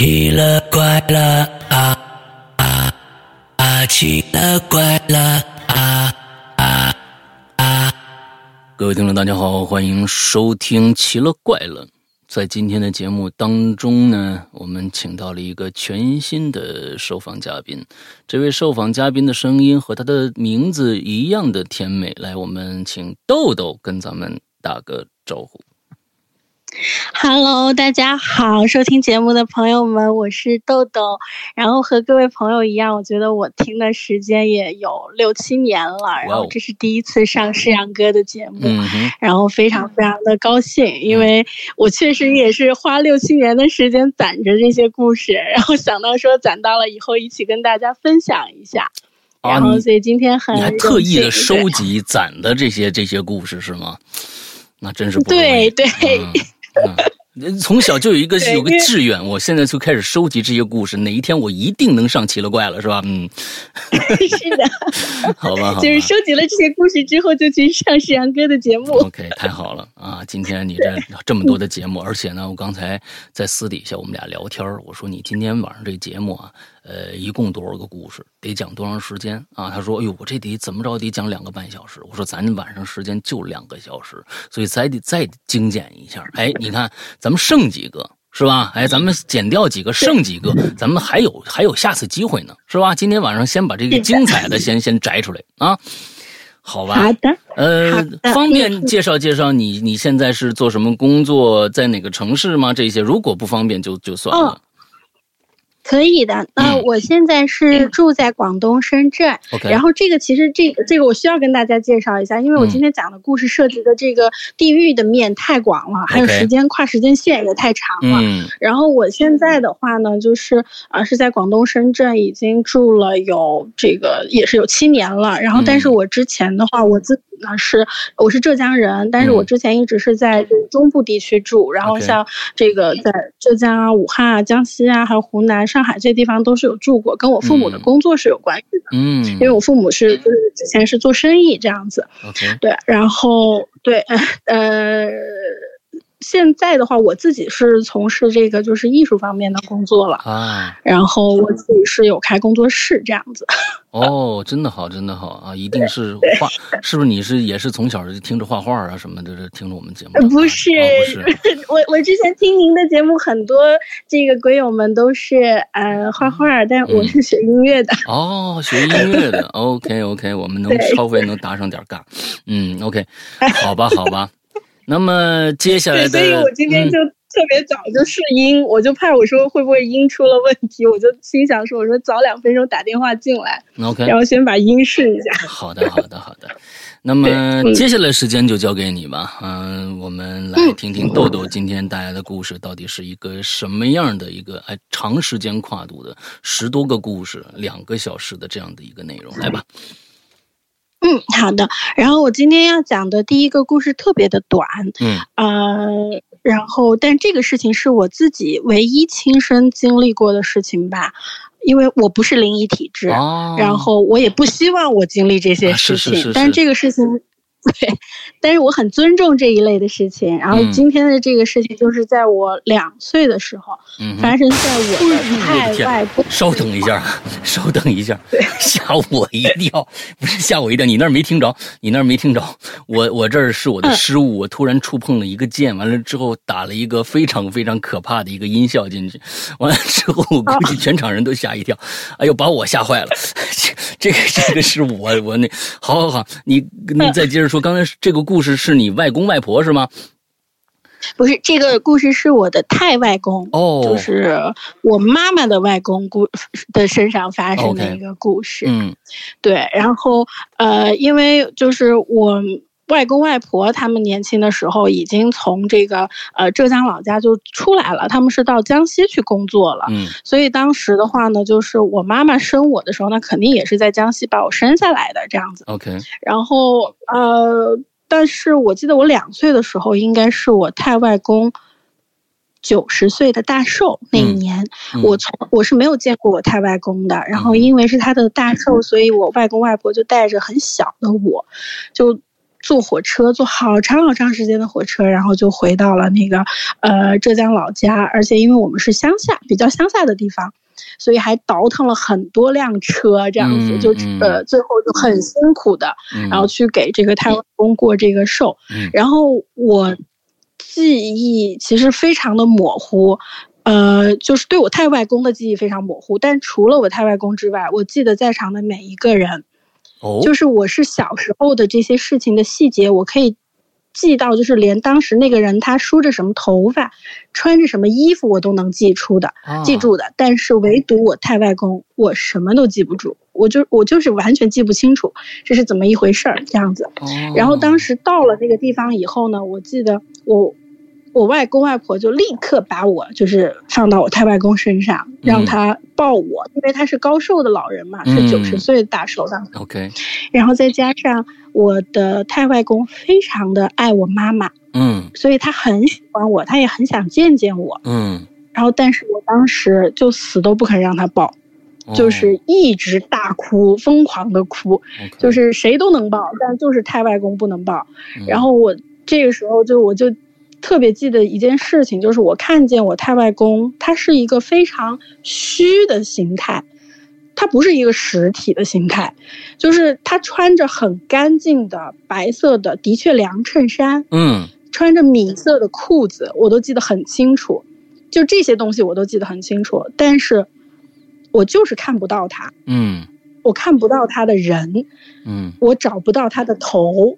奇了怪了啊啊啊！奇了怪了啊啊啊！各位听众，大家好，欢迎收听《奇了怪了》。在今天的节目当中呢，我们请到了一个全新的受访嘉宾。这位受访嘉宾的声音和他的名字一样的甜美。来，我们请豆豆跟咱们打个招呼。Hello，大家好，收听节目的朋友们，我是豆豆。然后和各位朋友一样，我觉得我听的时间也有六七年了。然后这是第一次上世阳哥的节目，然后非常非常的高兴，因为我确实也是花六七年的时间攒着这些故事，然后想到说攒到了以后一起跟大家分享一下。然后所以今天很你还特意的收集攒的这些这些故事是吗？那真是不对对。嗯，从小就有一个有个志愿，我现在就开始收集这些故事，哪一天我一定能上奇了怪了，是吧？嗯，是的，好吧，好，就是收集了这些故事之后，就去上世阳哥的节目。OK，太好了啊！今天你这这么多的节目，而且呢，我刚才在私底下我们俩聊天，我说你今天晚上这节目啊。呃，一共多少个故事？得讲多长时间啊？他说：“哎呦，我这得怎么着得讲两个半小时。”我说：“咱晚上时间就两个小时，所以咱得再精简一下。哎，你看，咱们剩几个是吧？哎，咱们减掉几个，剩几个，咱们还有还有下次机会呢，是吧？今天晚上先把这个精彩的先先摘出来啊，好吧？好的，呃，方便介绍介绍你你现在是做什么工作，在哪个城市吗？这些如果不方便就就算了。可以的，那我现在是住在广东深圳，然后这个其实这个这个我需要跟大家介绍一下，因为我今天讲的故事涉及的这个地域的面太广了，还有时间跨时间线也太长了。然后我现在的话呢，就是啊是在广东深圳已经住了有这个也是有七年了，然后但是我之前的话我自。那是我是浙江人，但是我之前一直是在中部地区住，然后像这个在浙江啊、武汉啊、江西啊，还有湖南、上海这些地方都是有住过，跟我父母的工作是有关系的。嗯，因为我父母是就是之前是做生意这样子。OK，对，然后对，呃。现在的话，我自己是从事这个就是艺术方面的工作了啊，然后我自己是有开工作室这样子。哦，真的好，真的好啊！一定是画，是不是？你是也是从小就听着画画啊什么的，听着我们节目？不是，不是。我我之前听您的节目，很多这个鬼友们都是呃画画，但我是学音乐的。哦，学音乐的。OK OK，我们能 稍微能搭上点杠。嗯，OK，好吧，好吧。那么接下来的，所以我今天就特别早就试音，我就怕我说会不会音出了问题，我就心想说，我说早两分钟打电话进来，OK，然后先把音试一下。好的，好的，好的。那么接下来时间就交给你吧，嗯，我们来听听豆豆今天带来的故事到底是一个什么样的一个哎长时间跨度的十多个故事，两个小时的这样的一个内容，来吧。嗯，好的。然后我今天要讲的第一个故事特别的短，嗯，呃，然后但这个事情是我自己唯一亲身经历过的事情吧，因为我不是灵异体质，然后我也不希望我经历这些事情，但这个事情。对，但是我很尊重这一类的事情。然后今天的这个事情就是在我两岁的时候，发生在我的 太外公。稍等一下，稍等一下，吓我一跳！不是吓我一跳，你那儿没听着，你那儿没听着。我我这儿是我的失误，我突然触碰了一个键，完了之后打了一个非常非常可怕的一个音效进去，完了之后我估计全场人都吓一跳。哎呦，把我吓坏了！这个这个是我我那，好好好，你你再接着。说刚才这个故事是你外公外婆是吗？不是，这个故事是我的太外公哦，就是我妈妈的外公故的身上发生的一个故事。嗯，对，然后呃，因为就是我。外公外婆他们年轻的时候已经从这个呃浙江老家就出来了，他们是到江西去工作了。嗯，所以当时的话呢，就是我妈妈生我的时候，那肯定也是在江西把我生下来的这样子。OK。然后呃，但是我记得我两岁的时候，应该是我太外公九十岁的大寿那一年，我从我是没有见过我太外公的。然后因为是他的大寿，所以我外公外婆就带着很小的我，就。坐火车，坐好长好长时间的火车，然后就回到了那个呃浙江老家，而且因为我们是乡下，比较乡下的地方。所以还倒腾了很多辆车，这样子就呃，最后就很辛苦的，然后去给这个太外公过这个寿。然后我记忆其实非常的模糊，呃，就是对我太外公的记忆非常模糊。但除了我太外公之外，我记得在场的每一个人，哦，就是我是小时候的这些事情的细节，我可以。记到就是连当时那个人他梳着什么头发，穿着什么衣服我都能记出的，记住的。但是唯独我太外公，我什么都记不住，我就我就是完全记不清楚这是怎么一回事儿这样子。然后当时到了那个地方以后呢，我记得我。我外公外婆就立刻把我就是放到我太外公身上，让他抱我，因为他是高寿的老人嘛，是九十岁的大寿的。OK，然后再加上我的太外公非常的爱我妈妈，嗯，所以他很喜欢我，他也很想见见我，嗯。然后，但是我当时就死都不肯让他抱，就是一直大哭，疯狂的哭，就是谁都能抱，但就是太外公不能抱。然后我这个时候就我就。特别记得一件事情，就是我看见我太外公，他是一个非常虚的形态，他不是一个实体的形态，就是他穿着很干净的白色的的确良衬衫，嗯，穿着米色的裤子，我都记得很清楚，就这些东西我都记得很清楚，但是我就是看不到他，嗯，我看不到他的人，嗯，我找不到他的头，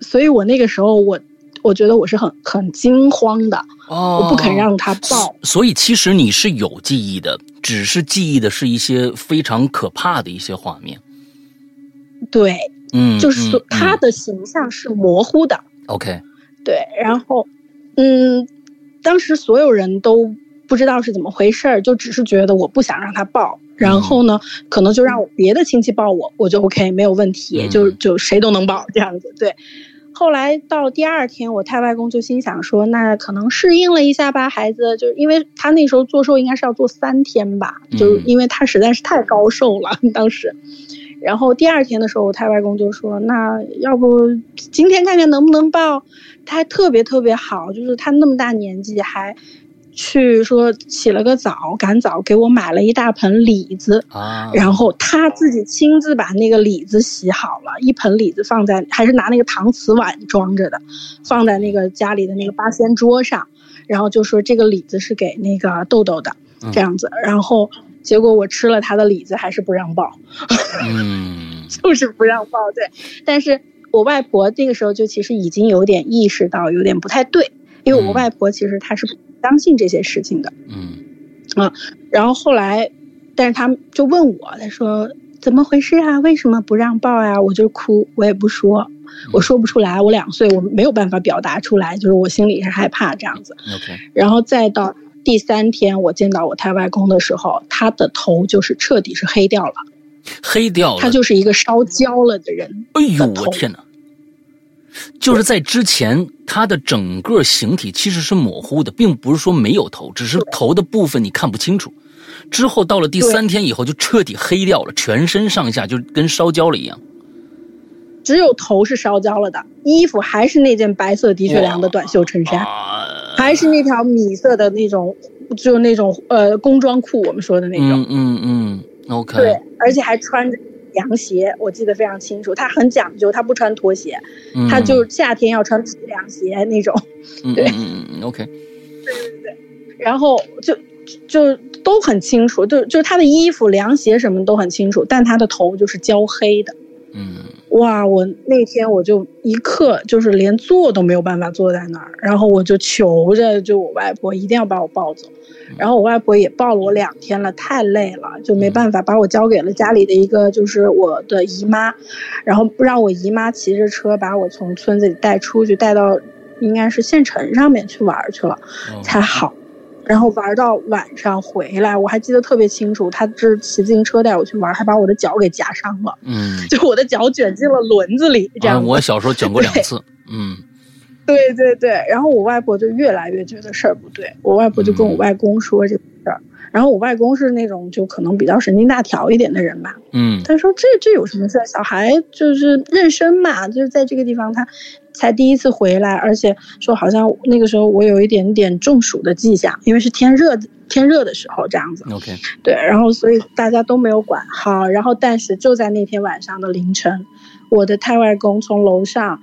所以我那个时候我。我觉得我是很很惊慌的，我不肯让他抱。所以其实你是有记忆的，只是记忆的是一些非常可怕的一些画面。对，嗯，就是他的形象是模糊的。OK，对，然后，嗯，当时所有人都不知道是怎么回事儿，就只是觉得我不想让他抱，然后呢，可能就让别的亲戚抱我，我就 OK 没有问题，就就谁都能抱这样子，对。后来到第二天，我太外公就心想说：“那可能适应了一下吧，孩子，就因为他那时候做寿应该是要做三天吧，就因为他实在是太高寿了 当时。然后第二天的时候，我太外公就说：‘那要不今天看看能不能报？’他还特别特别好，就是他那么大年纪还。”去说起了个早，赶早给我买了一大盆李子啊，然后他自己亲自把那个李子洗好了，一盆李子放在，还是拿那个搪瓷碗装着的，放在那个家里的那个八仙桌上，然后就说这个李子是给那个豆豆的，这样子，然后结果我吃了他的李子，还是不让抱，嗯，就是不让抱，对，但是我外婆那个时候就其实已经有点意识到有点不太对，因为我外婆其实她是。相信这些事情的，嗯，啊，然后后来，但是他就问我，他说怎么回事啊？为什么不让抱呀？我就哭，我也不说，我说不出来。我两岁，我没有办法表达出来，就是我心里是害怕这样子。OK，然后再到第三天，我见到我太外公的时候，他的头就是彻底是黑掉了，黑掉了，他就是一个烧焦了的人。哎呦，我天哪！就是在之前，他的整个形体其实是模糊的，并不是说没有头，只是头的部分你看不清楚。之后到了第三天以后，就彻底黑掉了，全身上下就跟烧焦了一样。只有头是烧焦了的，衣服还是那件白色的确良的短袖衬衫，还是那条米色的那种，就那种呃工装裤，我们说的那种。嗯嗯嗯，OK。对，而且还穿着。凉鞋我记得非常清楚，他很讲究，他不穿拖鞋，他就夏天要穿皮凉鞋那种。对，嗯嗯，OK。对对对，然后就就都很清楚，就就他的衣服、凉鞋什么都很清楚，但他的头就是焦黑的。嗯，哇！我那天我就一刻就是连坐都没有办法坐在那儿，然后我就求着就我外婆一定要把我抱走。然后我外婆也抱了我两天了，太累了，就没办法把我交给了家里的一个就是我的姨妈，然后让我姨妈骑着车把我从村子里带出去，带到应该是县城上面去玩去了，才好。然后玩到晚上回来，我还记得特别清楚，他是骑自行车带我去玩，还把我的脚给夹伤了，嗯，就我的脚卷进了轮子里，这样。我小时候卷过两次，嗯。对对对，然后我外婆就越来越觉得事儿不对，我外婆就跟我外公说：“这个事儿。然后我外公是那种就可能比较神经大条一点的人吧，嗯，他说这这有什么事儿？小孩就是妊娠嘛，就是在这个地方他才第一次回来，而且说好像那个时候我有一点点中暑的迹象，因为是天热天热的时候这样子。OK，对，然后所以大家都没有管好，然后但是就在那天晚上的凌晨，我的太外公从楼上，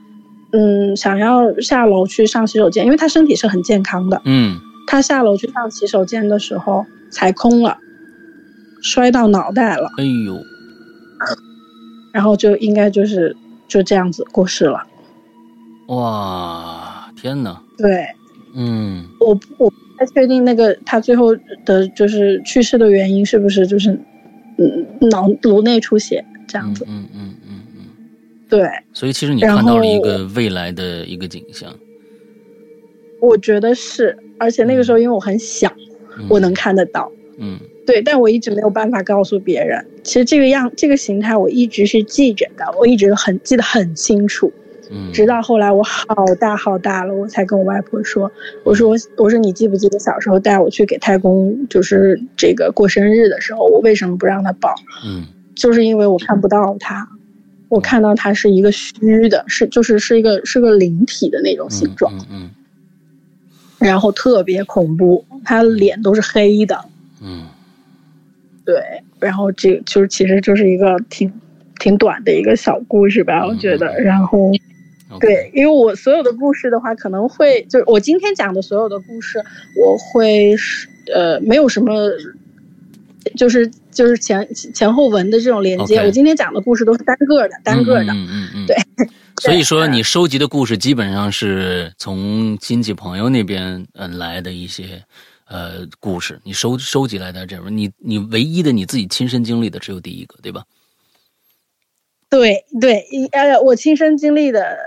嗯，想要下楼去上洗手间，因为他身体是很健康的，嗯，他下楼去上洗手间的时候。踩空了，摔到脑袋了。哎呦，然后就应该就是就这样子过世了。哇，天哪！对，嗯，我我不太确定那个他最后的就是去世的原因是不是就是嗯脑颅内出血这样子。嗯嗯嗯嗯，对。所以其实你看到了一个未来的一个景象。我觉得是，而且那个时候因为我很小。我能看得到，嗯，对，但我一直没有办法告诉别人。其实这个样，这个形态我一直是记着的，我一直很记得很清楚。嗯，直到后来我好大好大了，我才跟我外婆说：“我说我我说你记不记得小时候带我去给太公就是这个过生日的时候，我为什么不让他抱？嗯，就是因为我看不到他，我看到它是一个虚的，是就是是一个是个灵体的那种形状。嗯嗯。”然后特别恐怖，他脸都是黑的。嗯，对。然后这就是其实就是一个挺挺短的一个小故事吧，我觉得。然后，对，因为我所有的故事的话，可能会就是我今天讲的所有的故事，我会是呃没有什么，就是就是前前后文的这种连接。我今天讲的故事都是单个的，单个的。嗯嗯嗯。对。所以说，你收集的故事基本上是从亲戚朋友那边嗯来的一些呃故事，你收收集来的这种，你你唯一的你自己亲身经历的只有第一个，对吧？对对，呃，我亲身经历的，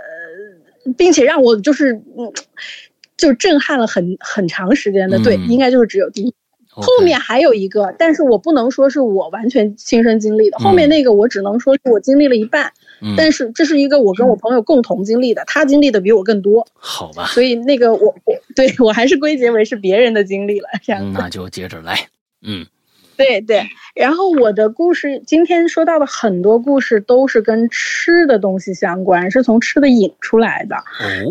并且让我就是嗯，就震撼了很很长时间的，对，应该就是只有第一。后面还有一个，但是我不能说是我完全亲身经历的，后面那个我只能说是我经历了一半。但是这是一个我跟我朋友共同经历的，他经历的比我更多，好吧？所以那个我我对我还是归结为是别人的经历了，这样。那就接着来，嗯，对对。然后我的故事今天说到的很多故事都是跟吃的东西相关，是从吃的引出来的，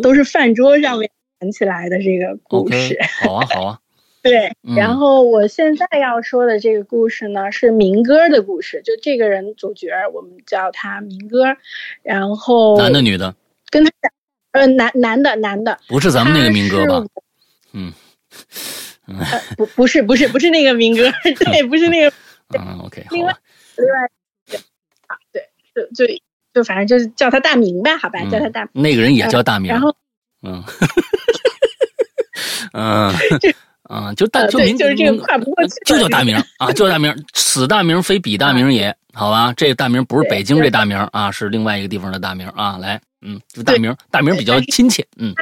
都是饭桌上面谈起来的这个故事。好啊，好啊。对，然后我现在要说的这个故事呢，是民歌的故事。就这个人主角，我们叫他民歌。然后男的女的？跟他讲，呃，男男的男的，不是咱们那个民歌吧？嗯，呃，不不是不是不是那个民歌，对，不是那个。嗯，OK，另外另外，啊，对，就就就反正就是叫他大名吧，好吧，叫他大。那个人也叫大名。然后，嗯，嗯。啊，就大就名就是这个跨不过去，就叫大名啊，就叫大名。此大名非彼大名也，好吧？这个大名不是北京这大名啊，是另外一个地方的大名啊。来，嗯，就大名，大名比较亲切，嗯。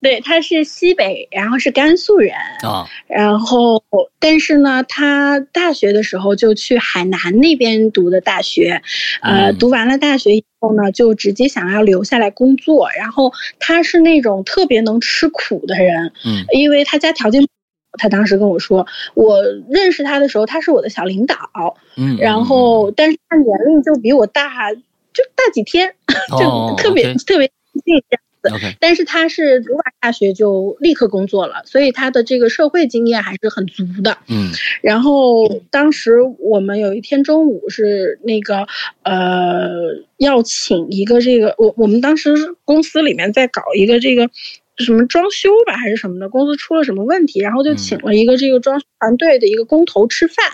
对，他是西北，然后是甘肃人啊。然后，但是呢，他大学的时候就去海南那边读的大学，呃，读完了大学以后呢，就直接想要留下来工作。然后他是那种特别能吃苦的人，嗯，因为他家条件，他当时跟我说，我认识他的时候，他是我的小领导，嗯，然后但是他年龄就比我大，就大几天，就特别特别近。但是他是读完大学就立刻工作了，所以他的这个社会经验还是很足的。嗯，然后当时我们有一天中午是那个呃要请一个这个我我们当时公司里面在搞一个这个。什么装修吧，还是什么的？公司出了什么问题，然后就请了一个这个装修团队的一个工头吃饭。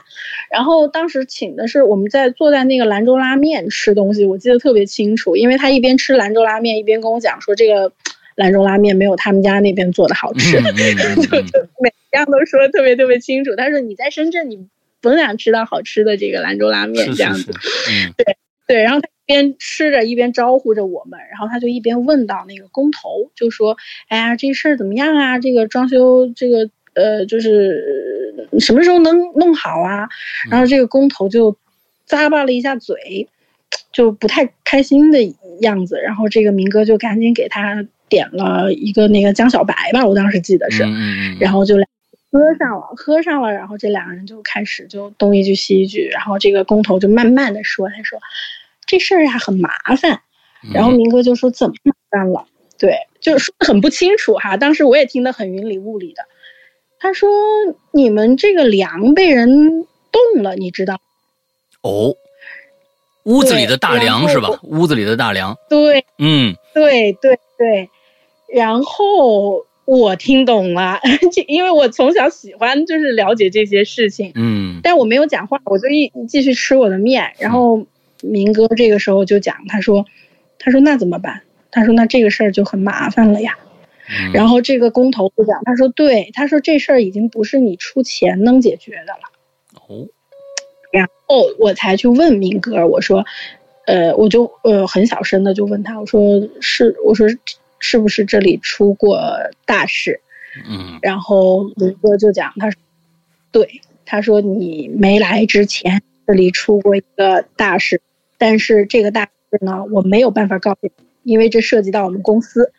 然后当时请的是我们在坐在那个兰州拉面吃东西，我记得特别清楚，因为他一边吃兰州拉面一边跟我讲说这个兰州拉面没有他们家那边做的好吃，就就每样都说的特别特别清楚。他说你在深圳你甭想吃到好吃的这个兰州拉面这样子，对对，然后他。边吃着一边招呼着我们，然后他就一边问到那个工头，就说：“哎呀，这事儿怎么样啊？这个装修，这个呃，就是什么时候能弄好啊？”然后这个工头就咂巴了一下嘴，就不太开心的样子。然后这个明哥就赶紧给他点了一个那个江小白吧，我当时记得是，然后就喝上了，喝上了，然后这两个人就开始就东一句西一句，然后这个工头就慢慢的说，他说这事儿呀很麻烦，然后明哥就说怎么麻烦了？对，就是说的很不清楚哈，当时我也听得很云里雾里的。他说你们这个梁被人动了，你知道？哦，屋子里的大梁是吧？屋子里的大梁。对，嗯，对对对，然后。我听懂了，因为我从小喜欢就是了解这些事情，嗯，但我没有讲话，我就一继续吃我的面。然后明哥这个时候就讲，他说，他说那怎么办？他说那这个事儿就很麻烦了呀。然后这个工头就讲，他说对，他说这事儿已经不是你出钱能解决的了。哦，然后我才去问明哥，我说，呃，我就呃很小声的就问他，我说是，我说。是不是这里出过大事？嗯，然后民哥就讲，他说，对，他说你没来之前这里出过一个大事，但是这个大事呢，我没有办法告诉你，因为这涉及到我们公司。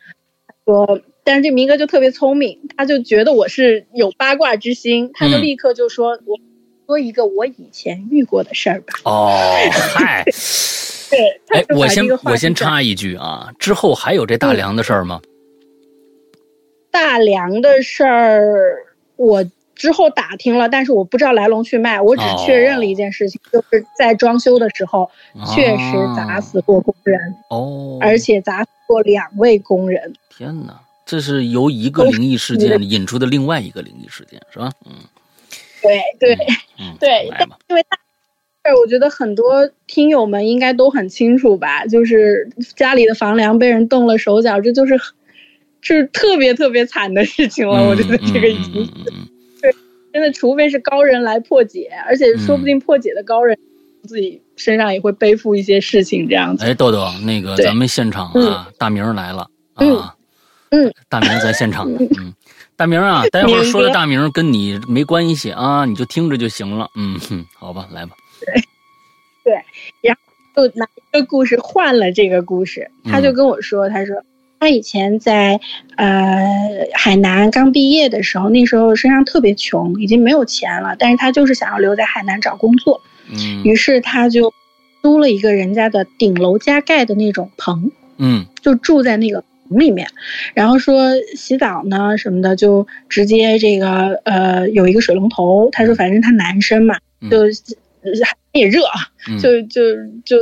说，但是这明哥就特别聪明，他就觉得我是有八卦之心，他就立刻就说，我说一个我以前遇过的事儿吧。哦，嗨。对，哎，我先我先插一句啊，之后还有这大梁的事儿吗？大梁的事儿，我之后打听了，但是我不知道来龙去脉，我只确认了一件事情，就是在装修的时候确实砸死过工人哦，而且砸死过两位工人。天哪，这是由一个灵异事件引出的另外一个灵异事件，是吧？嗯，对对对，因为大。我觉得很多听友们应该都很清楚吧，就是家里的房梁被人动了手脚，这就是，是特别特别惨的事情了。我觉得这个已经，对，真的，除非是高人来破解，而且说不定破解的高人自己身上也会背负一些事情这样子。哎，豆豆，那个咱们现场啊，大明来了啊，嗯，大明在现场，嗯，大明啊，待会儿说的大明跟你没关系啊，你就听着就行了，嗯，好吧，来吧。对，对，然后就拿一个故事换了这个故事，他就跟我说，他说他以前在呃海南刚毕业的时候，那时候身上特别穷，已经没有钱了，但是他就是想要留在海南找工作，嗯，于是他就租了一个人家的顶楼加盖的那种棚，嗯，就住在那个棚里面，然后说洗澡呢什么的，就直接这个呃有一个水龙头，他说反正他男生嘛，就。也热啊，就就就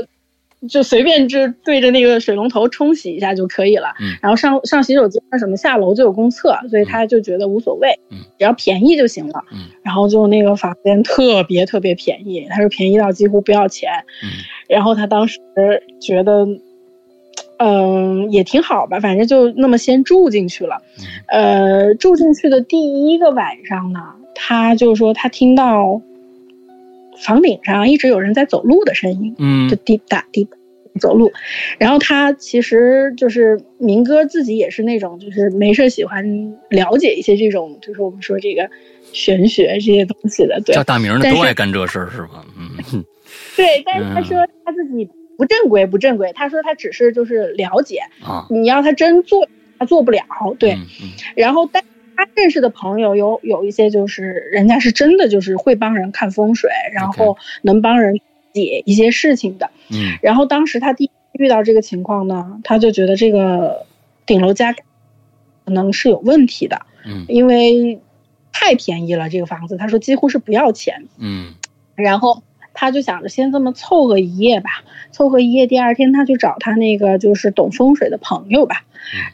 就随便就对着那个水龙头冲洗一下就可以了。然后上上洗手间什么下楼就有公厕，所以他就觉得无所谓，只要便宜就行了。然后就那个房间特别特别便宜，他说便宜到几乎不要钱。然后他当时觉得，嗯，也挺好吧，反正就那么先住进去了。呃，住进去的第一个晚上呢，他就说他听到。房顶上一直有人在走路的声音，嗯，就滴答滴答走路。然后他其实就是明哥自己也是那种，就是没事喜欢了解一些这种，就是我们说这个玄学这些东西的。对，叫大名的都爱干这事儿是吧？嗯，对。但是他说他自己不正规，不正规。他说他只是就是了解啊，你要他真做，他做不了。对，然后但。他认识的朋友有有一些，就是人家是真的就是会帮人看风水，然后能帮人解一些事情的。嗯，然后当时他第一遇到这个情况呢，他就觉得这个顶楼加可能是有问题的。嗯，因为太便宜了这个房子，他说几乎是不要钱。嗯，然后他就想着先这么凑合一夜吧，凑合一夜，第二天他去找他那个就是懂风水的朋友吧。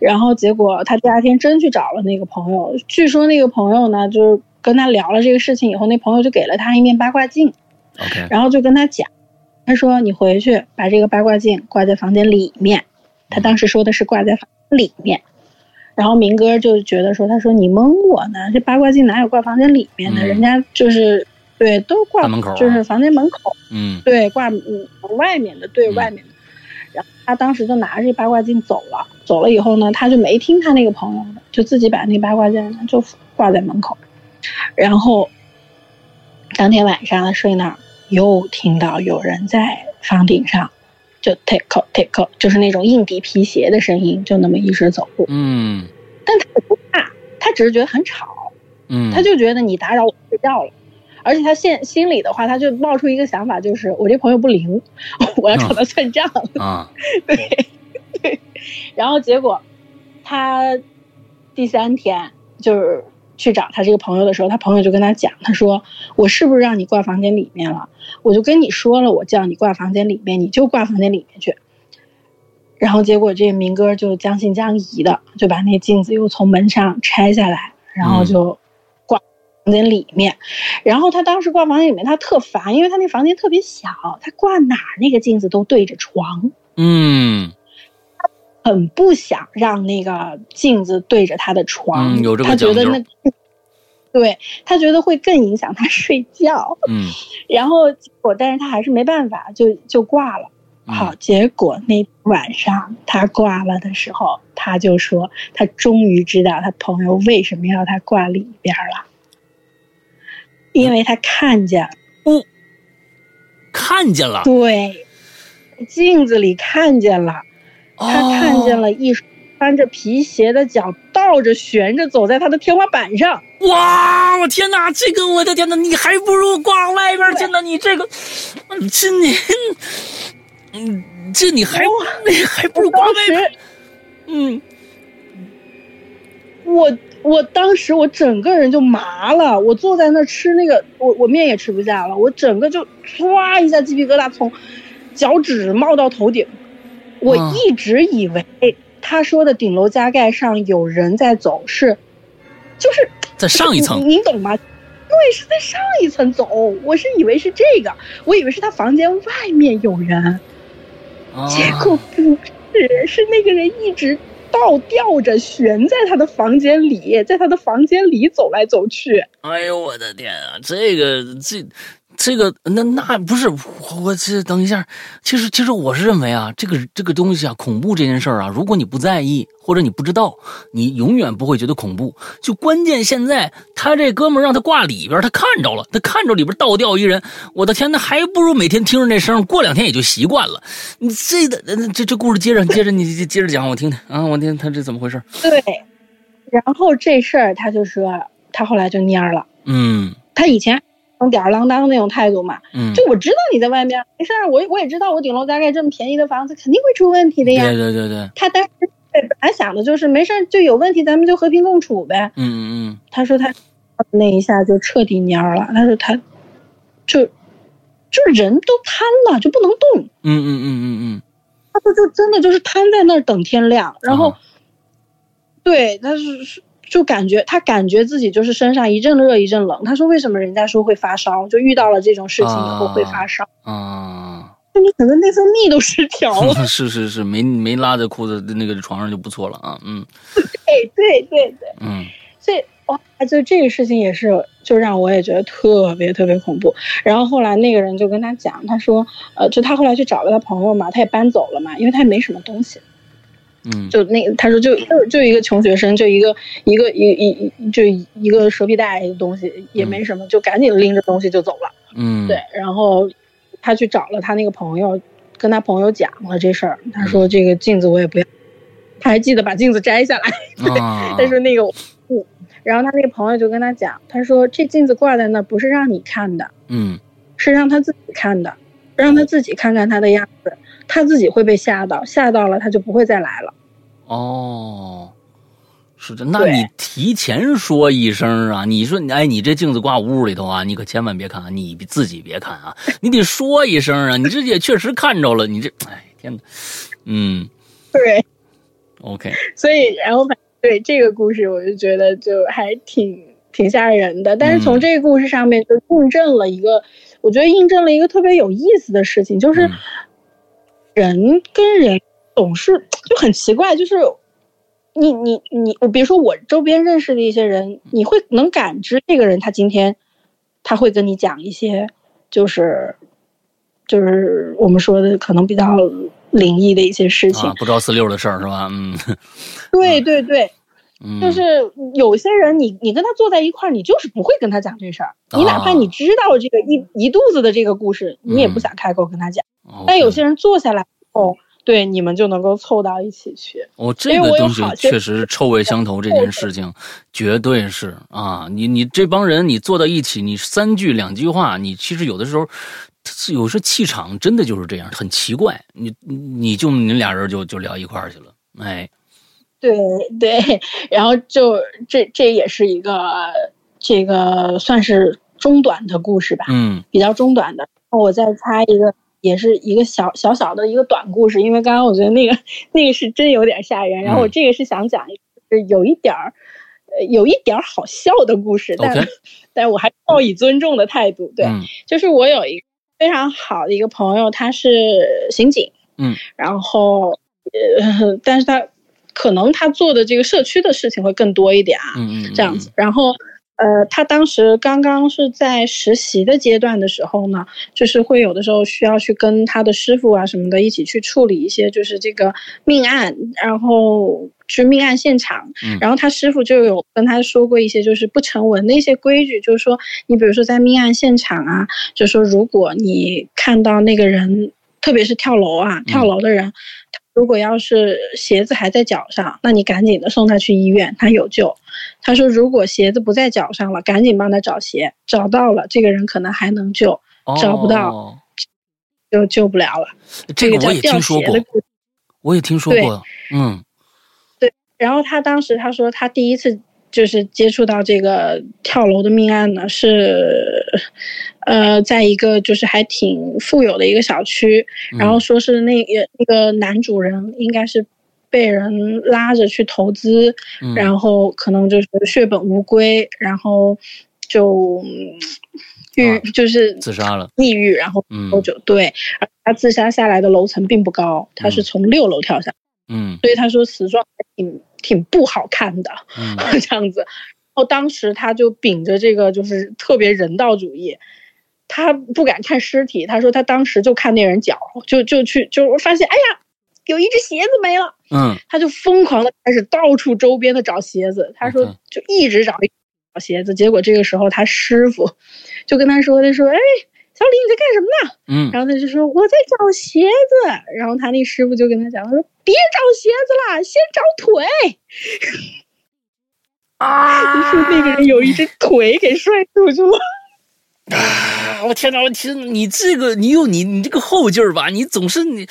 然后结果他第二天真去找了那个朋友，据说那个朋友呢，就是跟他聊了这个事情以后，那朋友就给了他一面八卦镜，OK，然后就跟他讲，他说你回去把这个八卦镜挂在房间里面，他当时说的是挂在房里面，然后明哥就觉得说，他说你蒙我呢，这八卦镜哪有挂房间里面的？人家就是对都挂门口，就是房间门口，嗯，对，挂嗯外面的，对外面的。然后他当时就拿着这八卦镜走了，走了以后呢，他就没听他那个朋友的，就自己把那八卦镜就挂在门口。然后当天晚上他睡那儿，又听到有人在房顶上就 take off take，off，就是那种硬底皮鞋的声音，就那么一直走路。嗯，但他不怕，他只是觉得很吵。嗯，他就觉得你打扰我睡觉了，而且他现心里的话，他就冒出一个想法，就是我这朋友不灵，我要找他算账啊。对 对，然后结果他第三天就是去找他这个朋友的时候，他朋友就跟他讲，他说我是不是让你挂房间里面了？我就跟你说了，我叫你挂房间里面，你就挂房间里面去。然后结果这明哥就将信将疑的，就把那镜子又从门上拆下来，然后就间里面。然后他当时挂房间里面，他特烦，因为他那房间特别小，他挂哪儿那个镜子都对着床。嗯，很不想让那个镜子对着他的床，有这个他觉得那，对他觉得会更影响他 睡觉。嗯，然后结果，但是他还是没办法，就就挂了。好，结果那晚上他挂了的时候，他就说他终于知道他朋友为什么要他挂里边了，因为他看见，哦，看见了，对，镜子里看见了，他看见了一穿着皮鞋的脚倒着悬着走在他的天花板上。哇，我天哪，这个我的天哪，你还不如挂外边去呢，你这个，这你。嗯，这你还还不如挂外边，嗯，我我当时我整个人就麻了，我坐在那吃那个，我我面也吃不下了，我整个就唰一下鸡皮疙瘩从脚趾冒到头顶。我一直以为他说的顶楼加盖上有人在走是，就是在上一层，您懂吗？对，是在上一层走，我是以为是这个，我以为是他房间外面有人。结果不是，是那个人一直倒吊着悬在他的房间里，在他的房间里走来走去。哎呦我的天啊，这个这。这个那那不是我我这等一下，其实其实我是认为啊，这个这个东西啊，恐怖这件事儿啊，如果你不在意或者你不知道，你永远不会觉得恐怖。就关键现在他这哥们让他挂里边，他看着了，他看着里边倒吊一人，我的天，那还不如每天听着那声，过两天也就习惯了。你这的这这故事接着接着你接着讲，我听听啊，我听他这怎么回事？对，然后这事儿他就说他后来就蔫了，嗯，他以前。吊儿郎当那种态度嘛，嗯，就我知道你在外面没事儿，我我也知道我顶楼加盖这么便宜的房子肯定会出问题的呀。对对对对，他当时本来想的就是没事儿就有问题，咱们就和平共处呗。嗯嗯嗯。他说他那一下就彻底蔫了，他说他就就人都瘫了，就不能动。嗯嗯嗯嗯嗯。他说就真的就是瘫在那儿等天亮，然后对他是是。就感觉他感觉自己就是身上一阵热一阵冷。他说：“为什么人家说会发烧？就遇到了这种事情以后会发烧啊？那你可能内分泌都失调了。是是是，没没拉在裤子那个床上就不错了啊。嗯，对对对对，嗯，所以哇，就这个事情也是，就让我也觉得特别特别恐怖。然后后来那个人就跟他讲，他说，呃，就他后来去找了他朋友嘛，他也搬走了嘛，因为他也没什么东西。”嗯，就那他说就就就一个穷学生，就一个一个一一就一个蛇皮袋东西也没什么，就赶紧拎着东西就走了。嗯，对，然后他去找了他那个朋友，跟他朋友讲了这事儿。他说这个镜子我也不要，他还记得把镜子摘下来。他说那个不，然后他那个朋友就跟他讲，他说这镜子挂在那不是让你看的，嗯，是让他自己看的，让他自己看看他的样子。他自己会被吓到，吓到了他就不会再来了。哦，是的，那你提前说一声啊！你说，哎，你这镜子挂屋里头啊，你可千万别看，你自己别看啊，你得说一声啊！你这也确实看着了，你这，哎，天哪，嗯，对，OK，所以然后对这个故事，我就觉得就还挺挺吓人的。但是从这个故事上面就印证了一个，我觉得印证了一个特别有意思的事情，就是。人跟人总是就很奇怪，就是你你你，我比如说我周边认识的一些人，你会能感知这个人他今天他会跟你讲一些，就是就是我们说的可能比较灵异的一些事情，不着四六的事儿是吧？嗯，对对对，就是有些人你你跟他坐在一块儿，你就是不会跟他讲这事儿，你哪怕你知道这个一一肚子的这个故事，你也不想开口跟他讲。但有些人坐下来后，对你们就能够凑到一起去。哦，这个东西确实臭味相投，这件事情绝对是啊！你你这帮人你坐到一起，你三句两句话，你其实有的时候，有时候气场真的就是这样，很奇怪。你你就你俩人就就聊一块儿去了，哎，对对，然后就这这也是一个这个算是中短的故事吧，嗯，比较中短的。我再插一个。也是一个小小小的一个短故事，因为刚刚我觉得那个那个是真有点吓人，然后我这个是想讲一个有一点儿，呃，有一点儿好笑的故事，但但我还抱以尊重的态度，对，就是我有一个非常好的一个朋友，他是刑警，嗯，然后呃，但是他可能他做的这个社区的事情会更多一点啊，这样子，然后。呃，他当时刚刚是在实习的阶段的时候呢，就是会有的时候需要去跟他的师傅啊什么的一起去处理一些就是这个命案，然后去命案现场。然后他师傅就有跟他说过一些就是不成文的一些规矩，就是说你比如说在命案现场啊，就说如果你看到那个人，特别是跳楼啊跳楼的人。如果要是鞋子还在脚上，那你赶紧的送他去医院，他有救。他说，如果鞋子不在脚上了，赶紧帮他找鞋，找到了，这个人可能还能救；找不到，就救不了了。这个我也听说过，我也听说过。嗯，对。然后他当时他说，他第一次。就是接触到这个跳楼的命案呢，是，呃，在一个就是还挺富有的一个小区，然后说是那个那个男主人应该是被人拉着去投资，然后可能就是血本无归，然后就郁就是自杀了，抑郁，然后多久？对，他自杀下来的楼层并不高，他是从六楼跳下，嗯，所以他说死状还挺。挺不好看的，这样子。然后当时他就秉着这个就是特别人道主义，他不敢看尸体。他说他当时就看那人脚，就就去就发现，哎呀，有一只鞋子没了。嗯，他就疯狂的开始到处周边的找鞋子。他说就一直找找鞋子，结果这个时候他师傅就跟他说，他说，哎。小李，你在干什么呢？嗯，然后他就说我在找鞋子，然后他那师傅就跟他讲，他说别找鞋子了，先找腿。啊！就是那个人有一只腿给摔出去了。啊！我天哪！我天，你这个你有你你这个后劲儿吧？你总是你，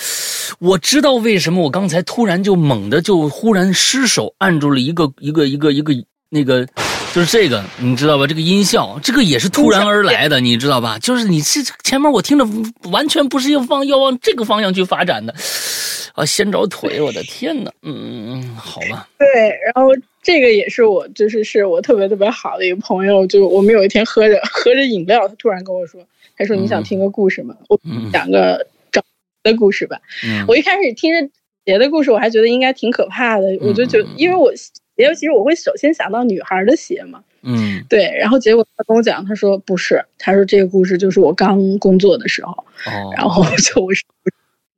我知道为什么我刚才突然就猛的就忽然失手按住了一个一个一个一个那个。就是这个，你知道吧？这个音效，这个也是突然而来的，你知道吧？就是你这前面我听着完全不是要往要往这个方向去发展的，啊，先找腿，我的天呐！嗯嗯嗯，好吧。对，然后这个也是我，就是是我特别特别好的一个朋友，就我们有一天喝着喝着饮料，他突然跟我说，他说你想听个故事吗？我讲个找的故事吧。我一开始听着别的故事，我还觉得应该挺可怕的，我就觉得，因为我。因为其实我会首先想到女孩的鞋嘛，嗯，对，然后结果他跟我讲，他说不是，他说这个故事就是我刚工作的时候，哦，然后就我说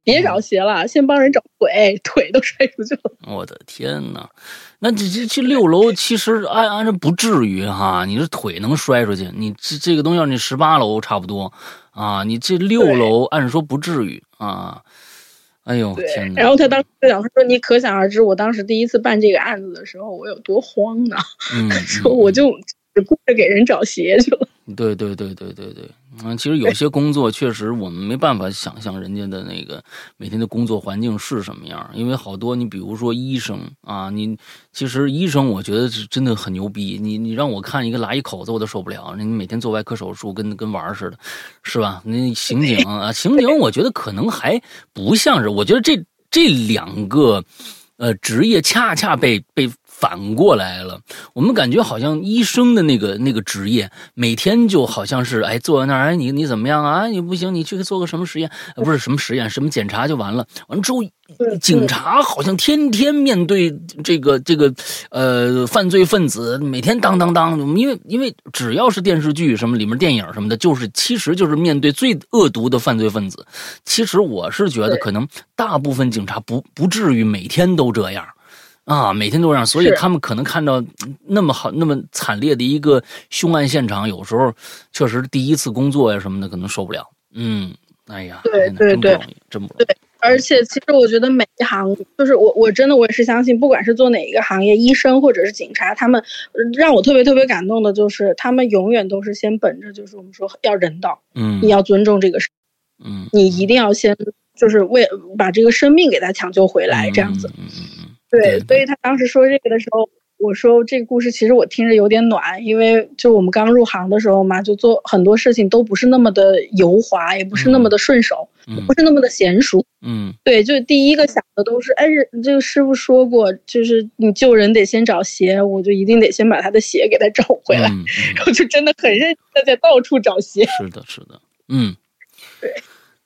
别找鞋了，先帮人找腿，腿都摔出去了。我的天哪，那这这去六楼其实按按照不至于哈，你这腿能摔出去？你这这个东西你十八楼差不多啊，你这六楼按说不至于啊。哎呦天哪！然后他当时就讲，他说：“你可想而知，我当时第一次办这个案子的时候，我有多慌呢？说我就只顾着给人找鞋去了。”对对对对对对。嗯，其实有些工作确实我们没办法想象人家的那个每天的工作环境是什么样，因为好多你比如说医生啊，你其实医生我觉得是真的很牛逼，你你让我看一个拉一口子我都受不了，你每天做外科手术跟跟玩似的，是吧？那刑警啊，刑警我觉得可能还不像是，我觉得这这两个呃职业恰恰被被。反过来了，我们感觉好像医生的那个那个职业，每天就好像是哎坐在那儿，哎你你怎么样啊？你不行，你去做个什么实验？不是什么实验，什么检查就完了。完了之后，警察好像天天面对这个这个呃犯罪分子，每天当当当。因为因为只要是电视剧什么里面电影什么的，就是其实就是面对最恶毒的犯罪分子。其实我是觉得，可能大部分警察不不至于每天都这样。啊，每天都这样，所以他们可能看到那么好、那么惨烈的一个凶案现场，有时候确实第一次工作呀什么的，可能受不了。嗯，哎呀，对对对，真不容易。对，而且，其实我觉得每一行，就是我我真的我也是相信，不管是做哪一个行业，医生或者是警察，他们让我特别特别感动的，就是他们永远都是先本着就是我们说要人道，嗯，你要尊重这个事，嗯，你一定要先就是为把这个生命给他抢救回来，这样子，嗯嗯嗯，对，所以他当时说这个的时候。我说这个故事其实我听着有点暖，因为就我们刚入行的时候嘛，就做很多事情都不是那么的油滑，也不是那么的顺手，不是那么的娴熟。嗯，对，就第一个想的都是，哎，这个师傅说过，就是你救人得先找鞋，我就一定得先把他的鞋给他找回来，然后就真的很认真的在到处找鞋。是的，是的，嗯，对。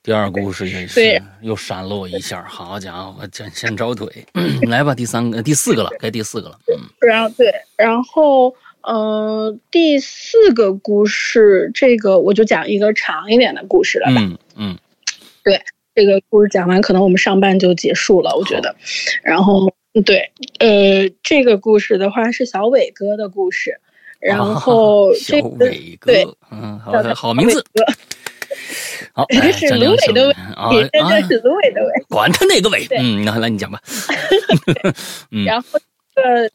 第二故事也是又闪了我一下，好家伙，先先找腿，来吧，第三个、第四个了，该第四个了。嗯，然后对，然后呃，第四个故事，这个我就讲一个长一点的故事了吧。嗯嗯，对，这个故事讲完，可能我们上半就结束了，我觉得。然后对，呃，这个故事的话是小伟哥的故事，然后小伟哥，嗯，好的，好名字。好，是芦苇的苇啊，这是芦苇的苇，管他哪个苇，嗯，那来你讲吧。然后呃，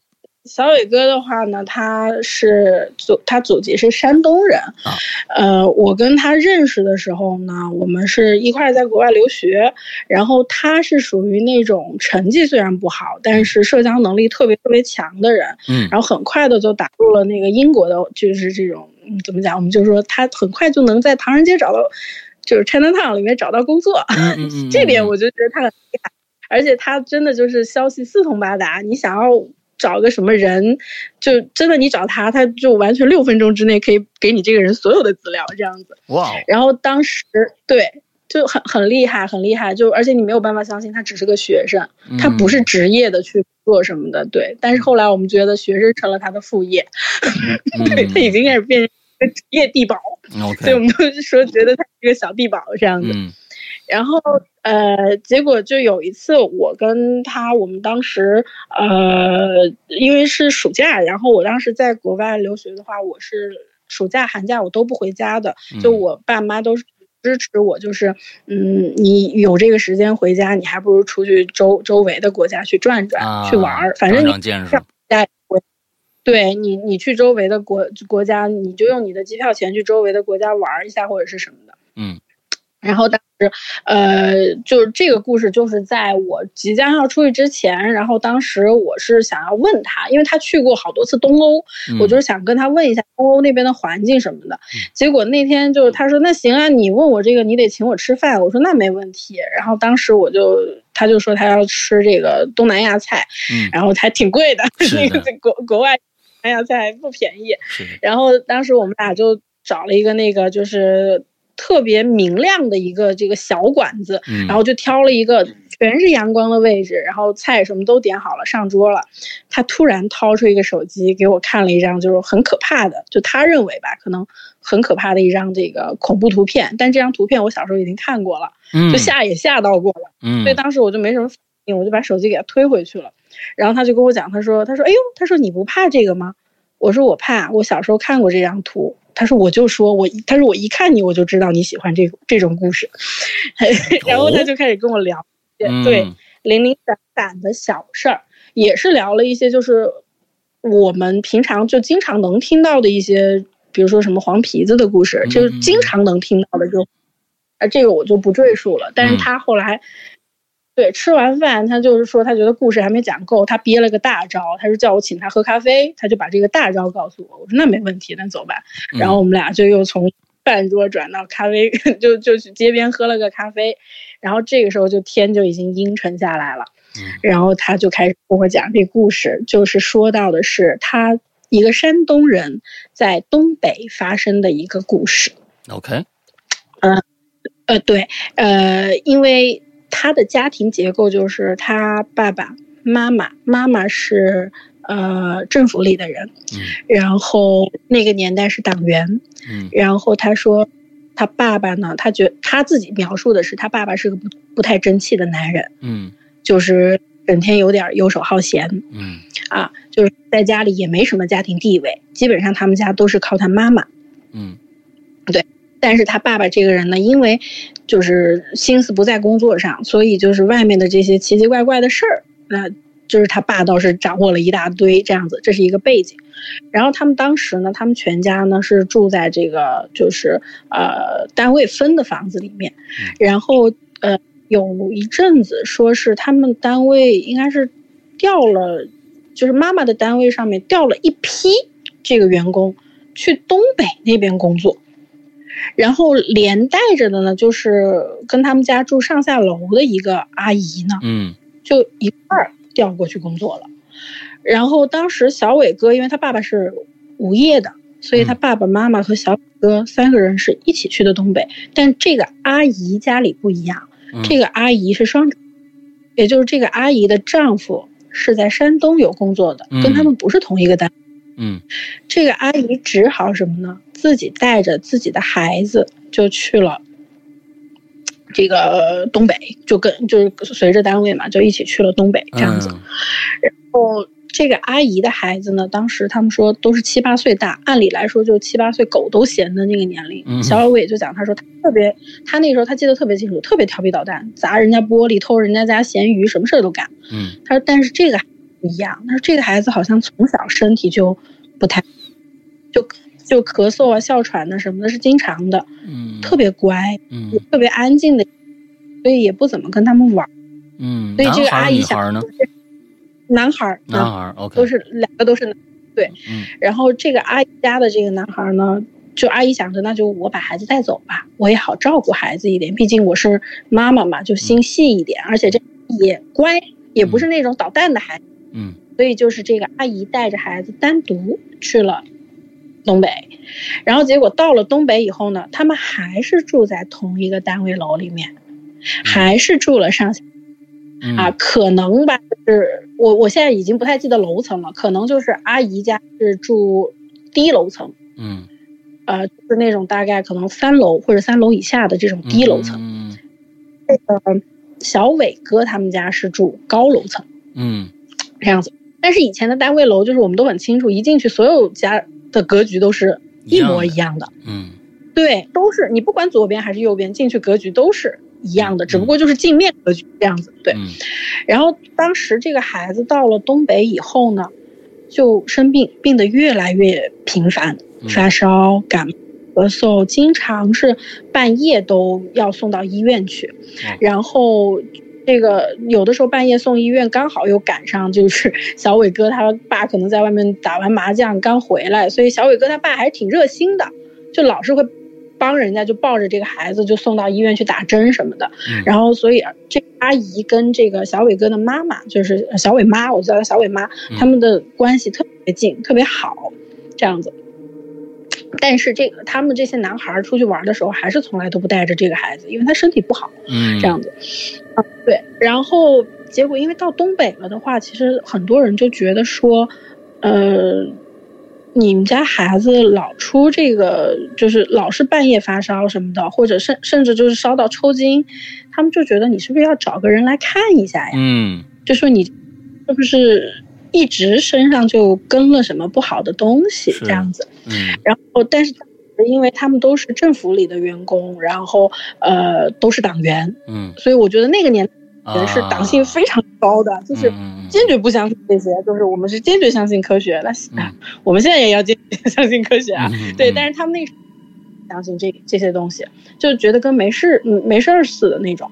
小伟哥的话呢，他是祖，他祖籍是山东人啊。呃，我跟他认识的时候呢，我们是一块在国外留学，然后他是属于那种成绩虽然不好，但是社交能力特别特别强的人。嗯，然后很快的就打入了那个英国的，就是这种。嗯，怎么讲？我们就说他很快就能在唐人街找到，就是 Chinatown 里面找到工作。这点我就觉得他很厉害，而且他真的就是消息四通八达。你想要找个什么人，就真的你找他，他就完全六分钟之内可以给你这个人所有的资料，这样子。哇！然后当时对就很很厉害，很厉害。就而且你没有办法相信他只是个学生，他不是职业的去做什么的。对，但是后来我们觉得学生成了他的副业，对他已经开始变成。职业地保，所以我们都是说觉得他是个小地堡这样子。然后呃，结果就有一次，我跟他，我们当时呃，因为是暑假，然后我当时在国外留学的话，我是暑假寒假我都不回家的，就我爸妈都是支持我，就是嗯，你有这个时间回家，你还不如出去周周围的国家去转转，去玩儿，反正你在。对你，你去周围的国国家，你就用你的机票钱去周围的国家玩一下或者是什么的。嗯，然后当时，呃，就是这个故事，就是在我即将要出去之前，然后当时我是想要问他，因为他去过好多次东欧，我就是想跟他问一下东欧那边的环境什么的。结果那天就是他说那行啊，你问我这个，你得请我吃饭。我说那没问题。然后当时我就他就说他要吃这个东南亚菜，然后还挺贵的，那个在国国外。南亚菜不便宜，然后当时我们俩就找了一个那个就是特别明亮的一个这个小馆子，然后就挑了一个全是阳光的位置，然后菜什么都点好了上桌了。他突然掏出一个手机给我看了一张，就是很可怕的，就他认为吧，可能很可怕的一张这个恐怖图片。但这张图片我小时候已经看过了，就吓也吓到过了，所以当时我就没什么反应，我就把手机给他推回去了。然后他就跟我讲，他说：“他说，哎呦，他说你不怕这个吗？”我说：“我怕，我小时候看过这张图。”他说：“我就说我，他说我一看你，我就知道你喜欢这这种故事。”然后他就开始跟我聊，对零零散散的小事儿，也是聊了一些，就是我们平常就经常能听到的一些，比如说什么黄皮子的故事，就是经常能听到的，就啊，这个我就不赘述了。但是他后来。对，吃完饭他就是说，他觉得故事还没讲够，他憋了个大招，他说叫我请他喝咖啡，他就把这个大招告诉我。我说那没问题，那走吧。然后我们俩就又从饭桌转到咖啡，就就去街边喝了个咖啡。然后这个时候就天就已经阴沉下来了。然后他就开始跟我讲这故事，就是说到的是他一个山东人在东北发生的一个故事。OK，嗯，呃，对，呃，因为。他的家庭结构就是他爸爸妈妈，妈妈是呃政府里的人，然后那个年代是党员，然后他说他爸爸呢，他觉他自己描述的是他爸爸是个不不太争气的男人，嗯，就是整天有点游手好闲，嗯，啊，就是在家里也没什么家庭地位，基本上他们家都是靠他妈妈，嗯，对。但是他爸爸这个人呢，因为就是心思不在工作上，所以就是外面的这些奇奇怪怪的事儿，那就是他爸倒是掌握了一大堆这样子，这是一个背景。然后他们当时呢，他们全家呢是住在这个就是呃单位分的房子里面，然后呃有一阵子说是他们单位应该是调了，就是妈妈的单位上面调了一批这个员工去东北那边工作。然后连带着的呢，就是跟他们家住上下楼的一个阿姨呢，嗯，就一块儿调过去工作了。然后当时小伟哥，因为他爸爸是无业的，所以他爸爸妈妈和小伟哥三个人是一起去的东北。但这个阿姨家里不一样，这个阿姨是双，也就是这个阿姨的丈夫是在山东有工作的，跟他们不是同一个单位。嗯，这个阿姨只好什么呢？自己带着自己的孩子就去了这个东北，就跟就是随着单位嘛，就一起去了东北这样子。然后这个阿姨的孩子呢，当时他们说都是七八岁大，按理来说就七八岁狗都嫌的那个年龄。小伟就讲，他说他特别，他那时候他记得特别清楚，特别调皮捣蛋，砸人家玻璃，偷人家家咸鱼，什么事儿都干。嗯，他说但是这个不一样，他说这个孩子好像从小身体就不太就。就咳嗽啊、哮喘的什么的，是经常的，嗯，特别乖，嗯，特别安静的，所以也不怎么跟他们玩，嗯。所以这个阿姨想，男孩，男孩，OK，都是两个都是男，对，嗯。然后这个阿姨家的这个男孩呢，就阿姨想着，那就我把孩子带走吧，我也好照顾孩子一点，毕竟我是妈妈嘛，就心细一点，而且这也乖，也不是那种捣蛋的孩子，嗯。所以就是这个阿姨带着孩子单独去了。东北，然后结果到了东北以后呢，他们还是住在同一个单位楼里面，还是住了上下，啊，可能吧，是我我现在已经不太记得楼层了，可能就是阿姨家是住低楼层，嗯，呃，就是那种大概可能三楼或者三楼以下的这种低楼层，嗯，这个小伟哥他们家是住高楼层，嗯，这样子，但是以前的单位楼就是我们都很清楚，一进去所有家。的格局都是一模一样的，嗯，对，都是你不管左边还是右边进去格局都是一样的，只不过就是镜面格局这样子，对。然后当时这个孩子到了东北以后呢，就生病，病得越来越频繁，发烧、感冒、咳嗽，经常是半夜都要送到医院去，然后。这个有的时候半夜送医院，刚好又赶上就是小伟哥他爸可能在外面打完麻将刚回来，所以小伟哥他爸还是挺热心的，就老是会帮人家就抱着这个孩子就送到医院去打针什么的。然后所以这阿姨跟这个小伟哥的妈妈就是小伟妈，我叫她小伟妈，他们的关系特别近，特别好，这样子。但是这个他们这些男孩出去玩的时候，还是从来都不带着这个孩子，因为他身体不好。嗯，这样子，啊，对。然后结果因为到东北了的话，其实很多人就觉得说，呃，你们家孩子老出这个，就是老是半夜发烧什么的，或者甚甚至就是烧到抽筋，他们就觉得你是不是要找个人来看一下呀？嗯，就说你是不是？一直身上就跟了什么不好的东西，这样子。嗯，然后但是因为他们都是政府里的员工，然后呃都是党员，嗯，所以我觉得那个年人是党性非常高的，就是坚决不相信这些，就是我们是坚决相信科学。那 我们现在也要坚决相信科学啊，对。但是他们那相信这这些东西，就觉得跟没事没事儿似的那种。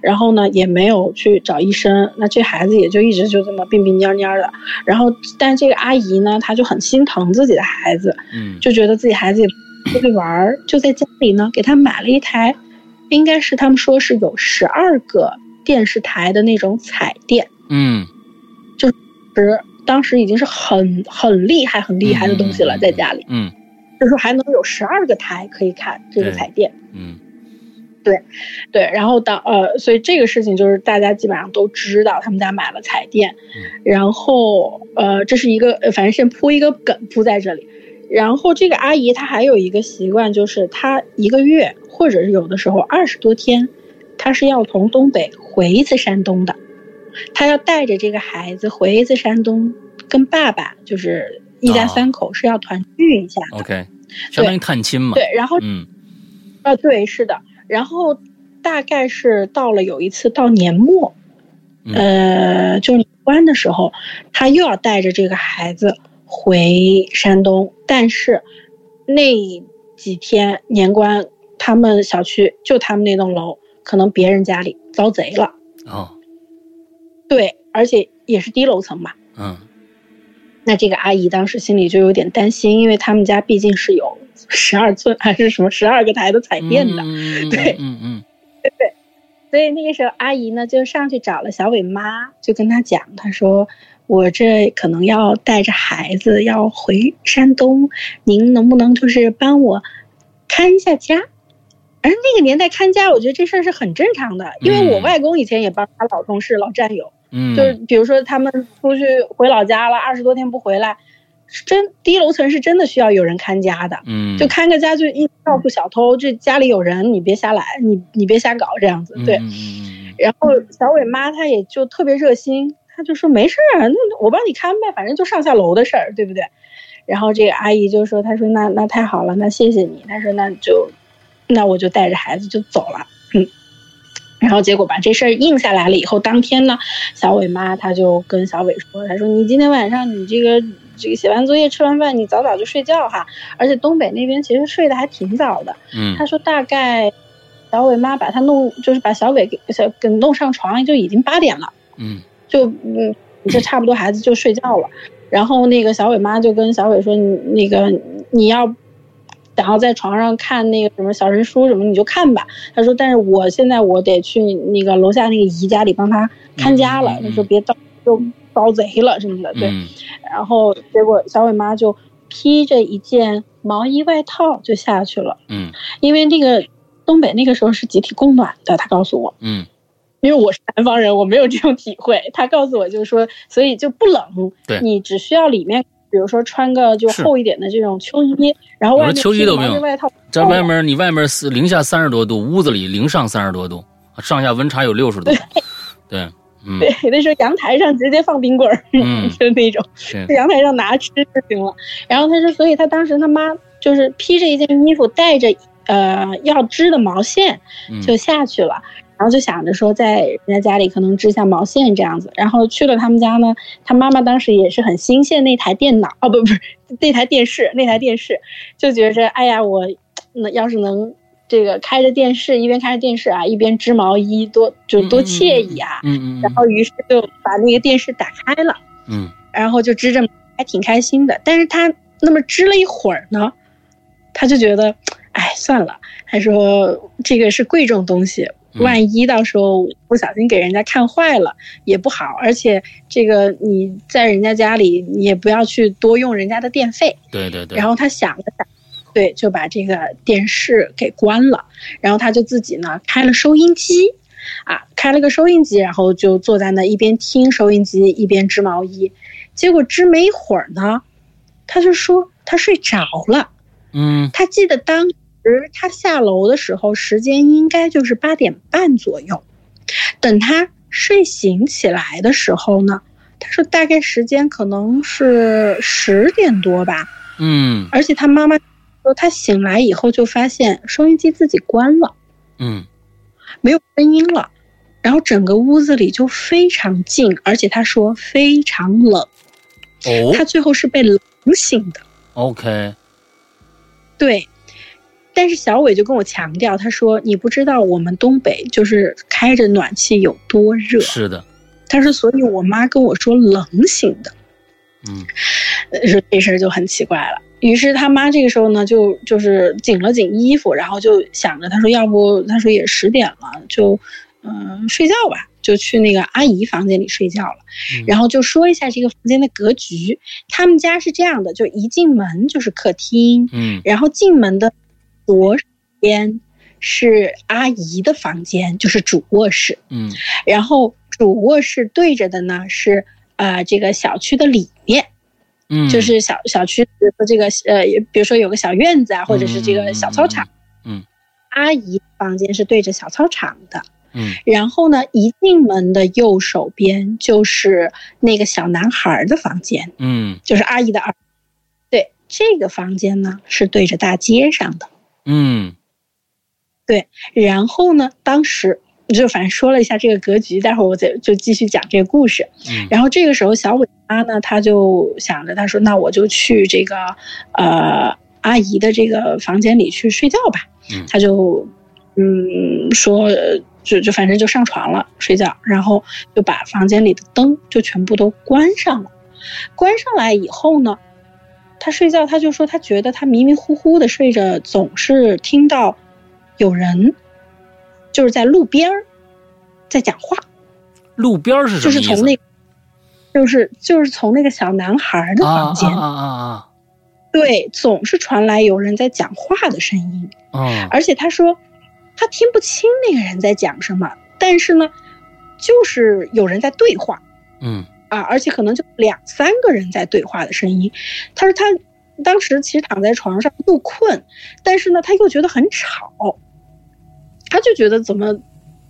然后呢，也没有去找医生，那这孩子也就一直就这么病病蔫蔫的。然后，但这个阿姨呢，她就很心疼自己的孩子，嗯，就觉得自己孩子也出去玩儿，就在家里呢给他买了一台，应该是他们说是有十二个电视台的那种彩电，嗯，就是当时已经是很很厉害很厉害的东西了，在家里，嗯，就说还能有十二个台可以看这个彩电，嗯。对，对，然后当呃，所以这个事情就是大家基本上都知道，他们家买了彩电，然后呃，这是一个反正先铺一个梗铺在这里，然后这个阿姨她还有一个习惯，就是她一个月或者是有的时候二十多天，她是要从东北回一次山东的，她要带着这个孩子回一次山东，跟爸爸就是一家三口是要团聚一下，OK，相当于探亲嘛，对，然后嗯。啊，对，是的。然后大概是到了有一次到年末，呃，就年关的时候，他又要带着这个孩子回山东，但是那几天年关，他们小区就他们那栋楼，可能别人家里遭贼了。哦，对，而且也是低楼层嘛。嗯。那这个阿姨当时心里就有点担心，因为他们家毕竟是有十二寸还是什么十二个台的彩电的，对，嗯嗯，对对，所以那个时候阿姨呢就上去找了小伟妈，就跟他讲，他说我这可能要带着孩子要回山东，您能不能就是帮我看一下家？而那个年代看家，我觉得这事儿是很正常的，因为我外公以前也帮他老同事、老战友。嗯，就是比如说他们出去回老家了，二十多天不回来，真低楼层是真的需要有人看家的。嗯，就看个家就一告诉小偷，这家里有人，你别瞎来，你你别瞎搞这样子。对，然后小伟妈她也就特别热心，她就说没事儿，那我帮你看呗，反正就上下楼的事儿，对不对？然后这个阿姨就说，她说那那太好了，那谢谢你。她说那就，那我就带着孩子就走了。嗯。然后结果把这事儿应下来了以后，当天呢，小伟妈她就跟小伟说：“她说你今天晚上你这个这个写完作业吃完饭你早早就睡觉哈，而且东北那边其实睡得还挺早的。”嗯，他说大概小伟妈把他弄就是把小伟给小给弄上床就已经八点了。嗯，就嗯就差不多孩子就睡觉了。然后那个小伟妈就跟小伟说：“你那个你要。”想要在床上看那个什么小人书什么，你就看吧。他说：“但是我现在我得去那个楼下那个姨家里帮他看家了。”他说：“别到就遭贼了什么的。”对。然后结果小伟妈就披着一件毛衣外套就下去了。嗯。因为那个东北那个时候是集体供暖的，他告诉我。嗯。因为我是南方人，我没有这种体会。他告诉我就是说，所以就不冷。对。你只需要里面。比如说穿个就厚一点的这种秋衣，然后外面秋衣都没有外套。在外面，你外面是零下三十多度，屋子里零上三十多度，上下温差有六十度。对，嗯，对，那时候阳台上直接放冰棍儿，就那种，在阳台上拿吃就行了。然后他说，所以他当时他妈就是披着一件衣服，带着呃要织的毛线就下去了。然后就想着说，在人家家里可能织下毛线这样子，然后去了他们家呢，他妈妈当时也是很新鲜那台电脑，哦不不是那台电视，那台电视就觉着，哎呀，我那要是能这个开着电视，一边开着电视啊，一边织毛衣，多就多惬意啊。嗯嗯。然后于是就把那个电视打开了。嗯。然后就织着，还挺开心的。但是他那么织了一会儿呢，他就觉得，哎，算了。他说这个是贵重东西。万一到时候不小心给人家看坏了也不好，而且这个你在人家家里，你也不要去多用人家的电费。对对对。然后他想了想，对，就把这个电视给关了，然后他就自己呢开了收音机，啊，开了个收音机，然后就坐在那一边听收音机一边织毛衣，结果织没一会儿呢，他就说他睡着了。嗯。他记得当。时他下楼的时候，时间应该就是八点半左右。等他睡醒起来的时候呢，他说大概时间可能是十点多吧。嗯，而且他妈妈说他醒来以后就发现收音机自己关了，嗯，没有声音了，然后整个屋子里就非常静，而且他说非常冷。哦，他最后是被冷醒的。OK，对。但是小伟就跟我强调，他说：“你不知道我们东北就是开着暖气有多热。”是的，他说：“所以我妈跟我说冷醒的。”嗯，说这事儿就很奇怪了。于是他妈这个时候呢，就就是紧了紧衣服，然后就想着，他说：“要不，他说也十点了，就嗯睡觉吧，就去那个阿姨房间里睡觉了。”然后就说一下这个房间的格局，他们家是这样的：就一进门就是客厅，嗯，然后进门的。左边是阿姨的房间，就是主卧室。嗯，然后主卧室对着的呢是啊，这个小区的里面，嗯，就是小小区的这个呃，比如说有个小院子啊，或者是这个小操场。嗯，阿姨房间是对着小操场的。嗯，然后呢，一进门的右手边就是那个小男孩的房间。嗯，就是阿姨的儿。对，这个房间呢是对着大街上的。嗯，对，然后呢，当时就反正说了一下这个格局，待会儿我再就继续讲这个故事。嗯，然后这个时候小伟妈呢，他就想着，他说：“那我就去这个呃阿姨的这个房间里去睡觉吧。”嗯，他就嗯说，就就反正就上床了睡觉，然后就把房间里的灯就全部都关上了。关上来以后呢，他睡觉他就说他觉得他迷迷糊糊的睡着，总是听到有人就是在路边儿在讲话。路边儿是什么意思？就是从那，就是就是从那个小男孩的房间啊啊啊！对，总是传来有人在讲话的声音。啊，而且他说他听不清那个人在讲什么，但是呢，就是有人在对话。嗯。啊，而且可能就两三个人在对话的声音。他说他当时其实躺在床上又困，但是呢他又觉得很吵，他就觉得怎么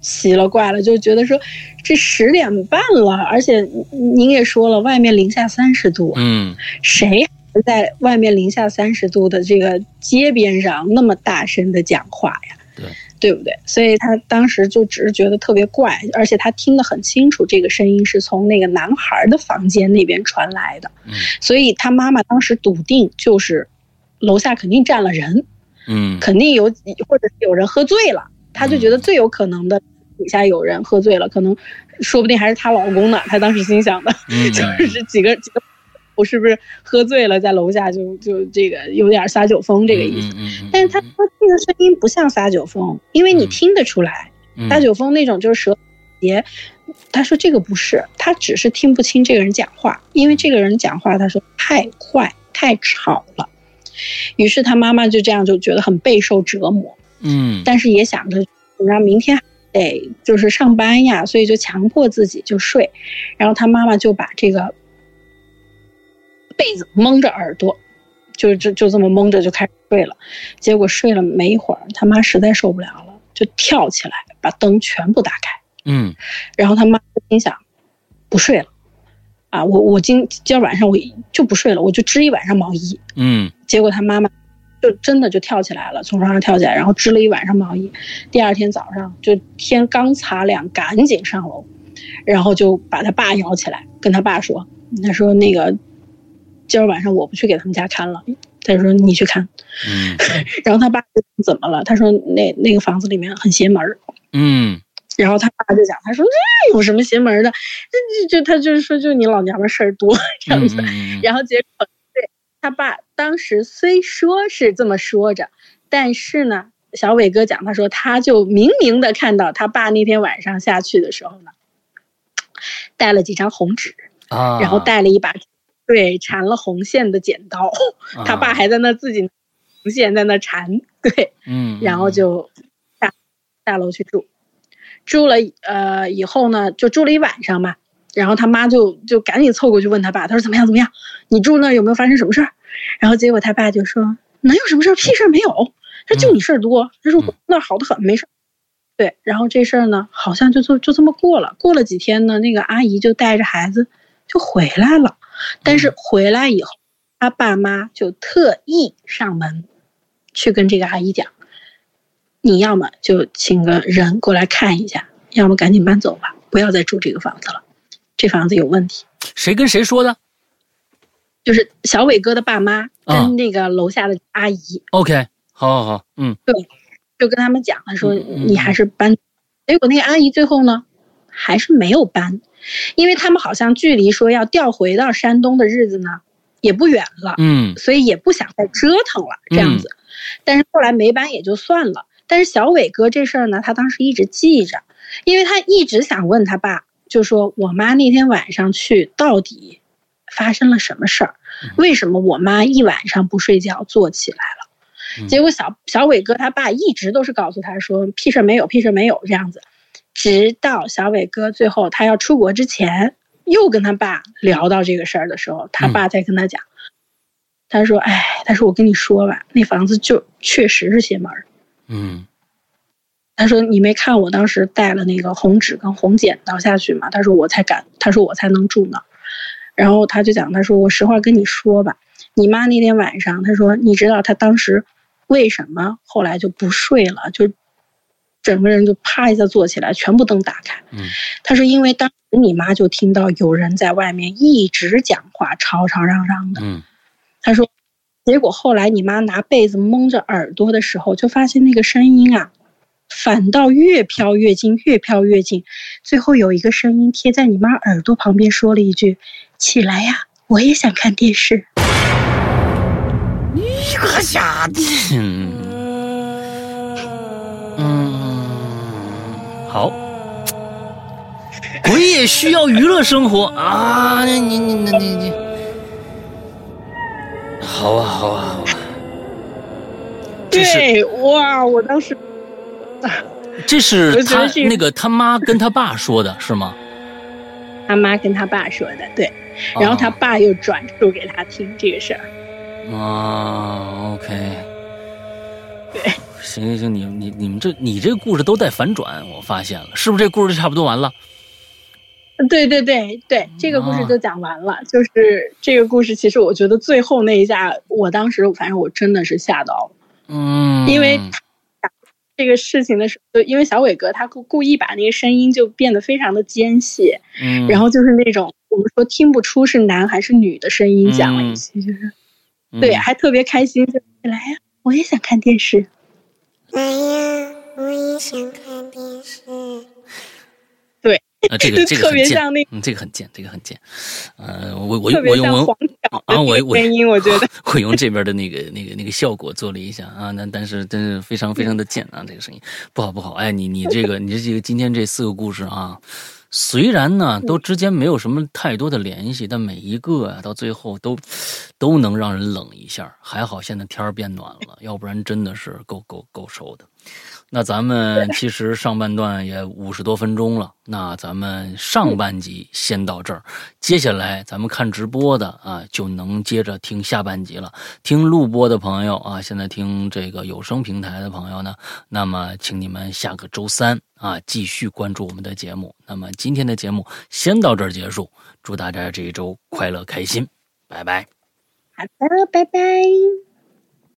奇了怪了，就觉得说这十点半了，而且您也说了外面零下三十度，嗯，谁在外面零下三十度的这个街边上那么大声的讲话呀？对。对不对？所以他当时就只是觉得特别怪，而且他听得很清楚，这个声音是从那个男孩的房间那边传来的。嗯，所以他妈妈当时笃定就是楼下肯定站了人，嗯，肯定有或者是有人喝醉了，他就觉得最有可能的底下有人喝醉了，可能说不定还是她老公呢。她当时心想的，就是几个几个。我是不是喝醉了，在楼下就就这个有点撒酒疯这个意思？但是他说这个声音不像撒酒疯，因为你听得出来，撒酒疯那种就是舌结。他说这个不是，他只是听不清这个人讲话，因为这个人讲话他说太快太吵了。于是他妈妈就这样就觉得很备受折磨，嗯，但是也想着，然后明天得就是上班呀，所以就强迫自己就睡。然后他妈妈就把这个。被子蒙着耳朵，就就就这么蒙着就开始睡了。结果睡了没一会儿，他妈实在受不了了，就跳起来把灯全部打开。嗯，然后他妈心想，不睡了，啊，我我今今儿晚上我就不睡了，我就织一晚上毛衣。嗯，结果他妈妈就真的就跳起来了，从床上跳起来，然后织了一晚上毛衣。第二天早上就天刚擦亮，赶紧上楼，然后就把他爸摇起来，跟他爸说，他说那个。今儿晚上我不去给他们家看了，他说你去看。嗯，然后他爸怎么了？他说那那个房子里面很邪门儿。嗯，然后他爸就讲，他说这有什么邪门的？这就他就是说，就你老娘们事儿多 这样子。然后结果对他爸当时虽说是这么说着，但是呢，小伟哥讲，他说他就明明的看到他爸那天晚上下去的时候呢，带了几张红纸啊，然后带了一把。对，缠了红线的剪刀，他爸还在那自己红线在那缠，对，嗯，然后就下下楼去住，住了呃以后呢，就住了一晚上嘛，然后他妈就就赶紧凑过去问他爸，他说怎么样怎么样？你住那有没有发生什么事儿？然后结果他爸就说能有什么事儿？屁事儿没有，他就你事儿多。他说我那好的很，没事儿。对，然后这事儿呢，好像就就就这么过了。过了几天呢，那个阿姨就带着孩子就回来了。但是回来以后，他爸妈就特意上门，去跟这个阿姨讲：“你要么就请个人过来看一下，要么赶紧搬走吧，不要再住这个房子了，这房子有问题。”谁跟谁说的？就是小伟哥的爸妈跟那个楼下的阿姨。OK，好好好，嗯，对，就跟他们讲了，说你还是搬。结果那个阿姨最后呢，还是没有搬。因为他们好像距离说要调回到山东的日子呢，也不远了，嗯，所以也不想再折腾了这样子。但是后来没搬也就算了。但是小伟哥这事儿呢，他当时一直记着，因为他一直想问他爸，就说我妈那天晚上去到底发生了什么事儿？为什么我妈一晚上不睡觉坐起来了？结果小小伟哥他爸一直都是告诉他说屁事儿没有，屁事儿没有这样子。直到小伟哥最后他要出国之前，又跟他爸聊到这个事儿的时候，他爸才跟他讲，他说：“哎，他说我跟你说吧，那房子就确实是邪门儿。”嗯，他说：“你没看我当时带了那个红纸跟红剪刀下去吗？”他说：“我才敢，他说我才能住那。”然后他就讲，他说：“我实话跟你说吧，你妈那天晚上，他说你知道他当时为什么后来就不睡了，就。”整个人就啪一下坐起来，全部灯打开。嗯，他说，因为当时你妈就听到有人在外面一直讲话，吵吵嚷嚷的。嗯，他说，结果后来你妈拿被子蒙着耳朵的时候，就发现那个声音啊，反倒越飘越近，越飘越近。最后有一个声音贴在你妈耳朵旁边说了一句：“起来呀，我也想看电视。”你个傻的！嗯，好，鬼也需要娱乐生活啊！你你你你你，好啊好啊好啊！对，哇，我当时，这是他那个他妈跟他爸说的是吗？他妈跟他爸说的，对，然后他爸又转述给他听这个事儿。啊，OK，对，行行行，你你你们这你这个故事都带反转，我发现了，是不是这故事就差不多完了？对对对对，这个故事就讲完了。就是这个故事，其实我觉得最后那一下，我当时反正我真的是吓到了，嗯，因为这个事情的时候，因为小伟哥他故故意把那个声音就变得非常的尖细，嗯，然后就是那种我们说听不出是男还是女的声音讲了一些，就是。对，还特别开心，就来呀！我也想看电视。来呀！我也想看电视。对，啊，这个这个别像那，嗯，这个很贱，这个很贱。呃，我我我用我啊，我我声音，我觉得 我用这边的那个那个那个效果做了一下啊，那但是真是非常非常的贱啊，这个声音不好不好。哎，你你这个你这个今天这四个故事啊。虽然呢，都之间没有什么太多的联系，但每一个啊，到最后都都能让人冷一下。还好现在天儿变暖了，要不然真的是够够够受的。那咱们其实上半段也五十多分钟了，那咱们上半集先到这儿，接下来咱们看直播的啊，就能接着听下半集了。听录播的朋友啊，现在听这个有声平台的朋友呢，那么请你们下个周三啊继续关注我们的节目。那么今天的节目先到这儿结束，祝大家这一周快乐开心，拜拜。好的，拜拜。